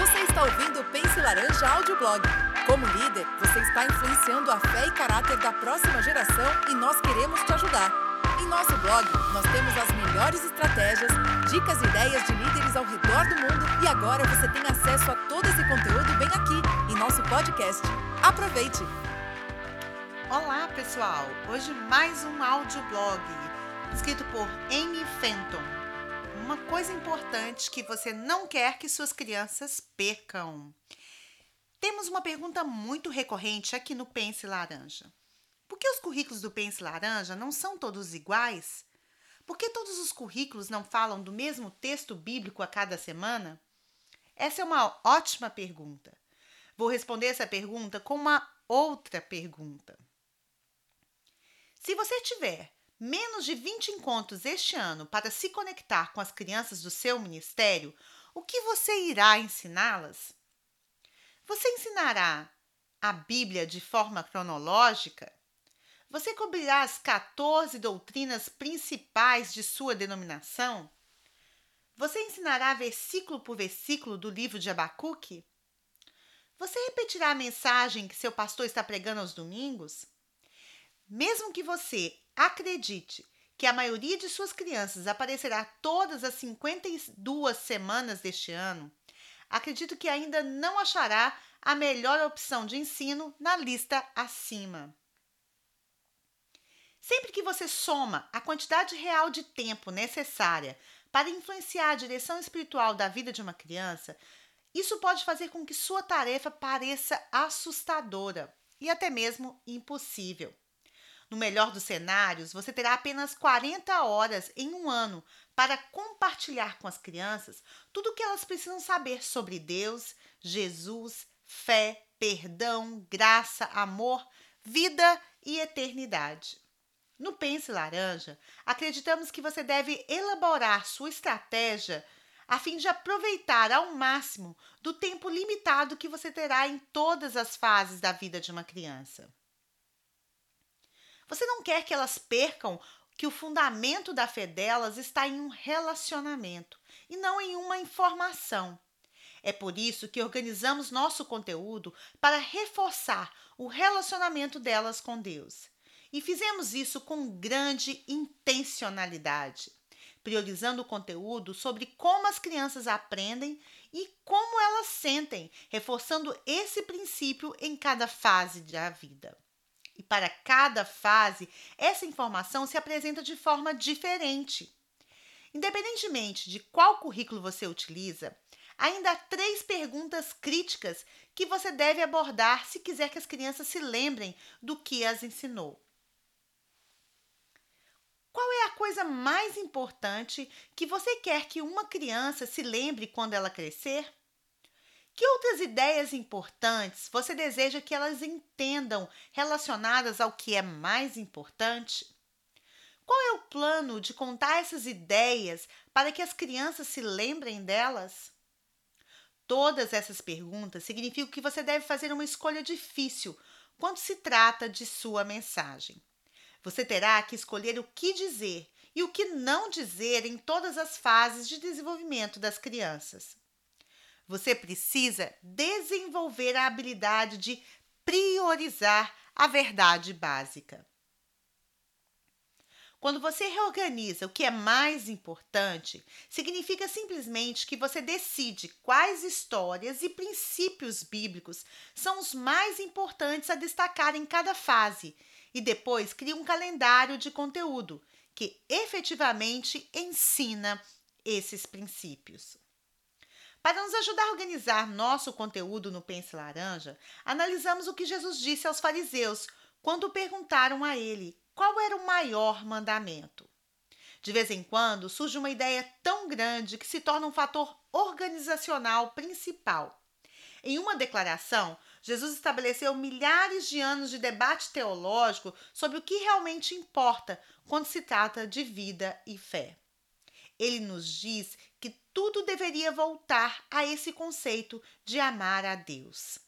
Você está ouvindo o Pense Laranja Audioblog. Como líder, você está influenciando a fé e caráter da próxima geração e nós queremos te ajudar. Em nosso blog, nós temos as melhores estratégias, dicas e ideias de líderes ao redor do mundo e agora você tem acesso a todo esse conteúdo bem aqui em nosso podcast. Aproveite! Olá, pessoal! Hoje mais um audioblog escrito por Amy Fenton. Uma coisa importante que você não quer que suas crianças percam. Temos uma pergunta muito recorrente aqui no Pense Laranja. Por que os currículos do Pense Laranja não são todos iguais? Por que todos os currículos não falam do mesmo texto bíblico a cada semana? Essa é uma ótima pergunta. Vou responder essa pergunta com uma outra pergunta. Se você tiver menos de 20 encontros este ano para se conectar com as crianças do seu ministério, o que você irá ensiná-las? Você ensinará a Bíblia de forma cronológica? Você cobrirá as 14 doutrinas principais de sua denominação? Você ensinará versículo por versículo do livro de Abacuque? Você repetirá a mensagem que seu pastor está pregando aos domingos? Mesmo que você acredite que a maioria de suas crianças aparecerá todas as 52 semanas deste ano, acredito que ainda não achará a melhor opção de ensino na lista acima. Sempre que você soma a quantidade real de tempo necessária para influenciar a direção espiritual da vida de uma criança, isso pode fazer com que sua tarefa pareça assustadora e até mesmo impossível. No melhor dos cenários, você terá apenas 40 horas em um ano para compartilhar com as crianças tudo o que elas precisam saber sobre Deus, Jesus, fé, perdão, graça, amor, vida e eternidade. No Pense Laranja, acreditamos que você deve elaborar sua estratégia a fim de aproveitar ao máximo do tempo limitado que você terá em todas as fases da vida de uma criança. Você não quer que elas percam que o fundamento da fé delas está em um relacionamento e não em uma informação. É por isso que organizamos nosso conteúdo para reforçar o relacionamento delas com Deus. E fizemos isso com grande intencionalidade, priorizando o conteúdo sobre como as crianças aprendem e como elas sentem, reforçando esse princípio em cada fase da vida. E para cada fase, essa informação se apresenta de forma diferente. Independentemente de qual currículo você utiliza, ainda há três perguntas críticas que você deve abordar se quiser que as crianças se lembrem do que as ensinou. Qual é a coisa mais importante que você quer que uma criança se lembre quando ela crescer? Que outras ideias importantes você deseja que elas entendam relacionadas ao que é mais importante? Qual é o plano de contar essas ideias para que as crianças se lembrem delas? Todas essas perguntas significam que você deve fazer uma escolha difícil quando se trata de sua mensagem. Você terá que escolher o que dizer e o que não dizer em todas as fases de desenvolvimento das crianças. Você precisa desenvolver a habilidade de priorizar a verdade básica. Quando você reorganiza o que é mais importante, significa simplesmente que você decide quais histórias e princípios bíblicos são os mais importantes a destacar em cada fase e depois cria um calendário de conteúdo que efetivamente ensina esses princípios. Para nos ajudar a organizar nosso conteúdo no Pense Laranja, analisamos o que Jesus disse aos fariseus quando perguntaram a ele qual era o maior mandamento. De vez em quando surge uma ideia tão grande que se torna um fator organizacional principal. Em uma declaração, Jesus estabeleceu milhares de anos de debate teológico sobre o que realmente importa quando se trata de vida e fé. Ele nos diz que tudo deveria voltar a esse conceito de amar a Deus.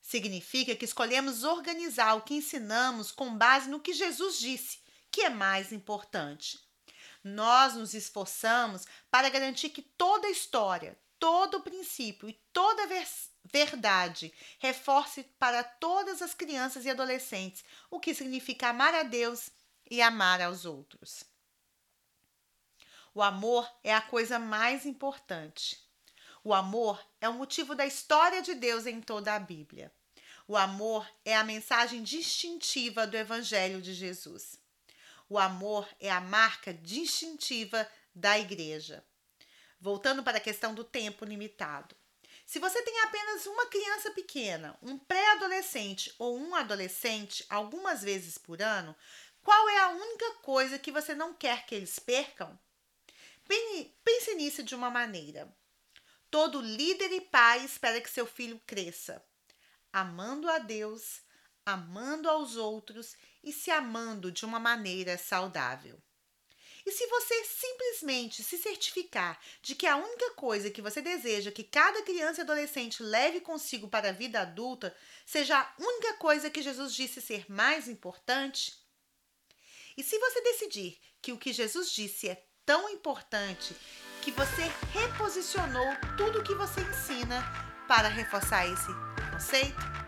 Significa que escolhemos organizar o que ensinamos com base no que Jesus disse, que é mais importante. Nós nos esforçamos para garantir que toda história, todo princípio e toda verdade reforce para todas as crianças e adolescentes o que significa amar a Deus e amar aos outros. O amor é a coisa mais importante. O amor é o motivo da história de Deus em toda a Bíblia. O amor é a mensagem distintiva do Evangelho de Jesus. O amor é a marca distintiva da igreja. Voltando para a questão do tempo limitado. Se você tem apenas uma criança pequena, um pré-adolescente ou um adolescente algumas vezes por ano, qual é a única coisa que você não quer que eles percam? Pense nisso de uma maneira. Todo líder e pai espera que seu filho cresça, amando a Deus, amando aos outros e se amando de uma maneira saudável. E se você simplesmente se certificar de que a única coisa que você deseja que cada criança e adolescente leve consigo para a vida adulta seja a única coisa que Jesus disse ser mais importante? E se você decidir que o que Jesus disse é tão importante que você reposicionou tudo que você ensina para reforçar esse conceito?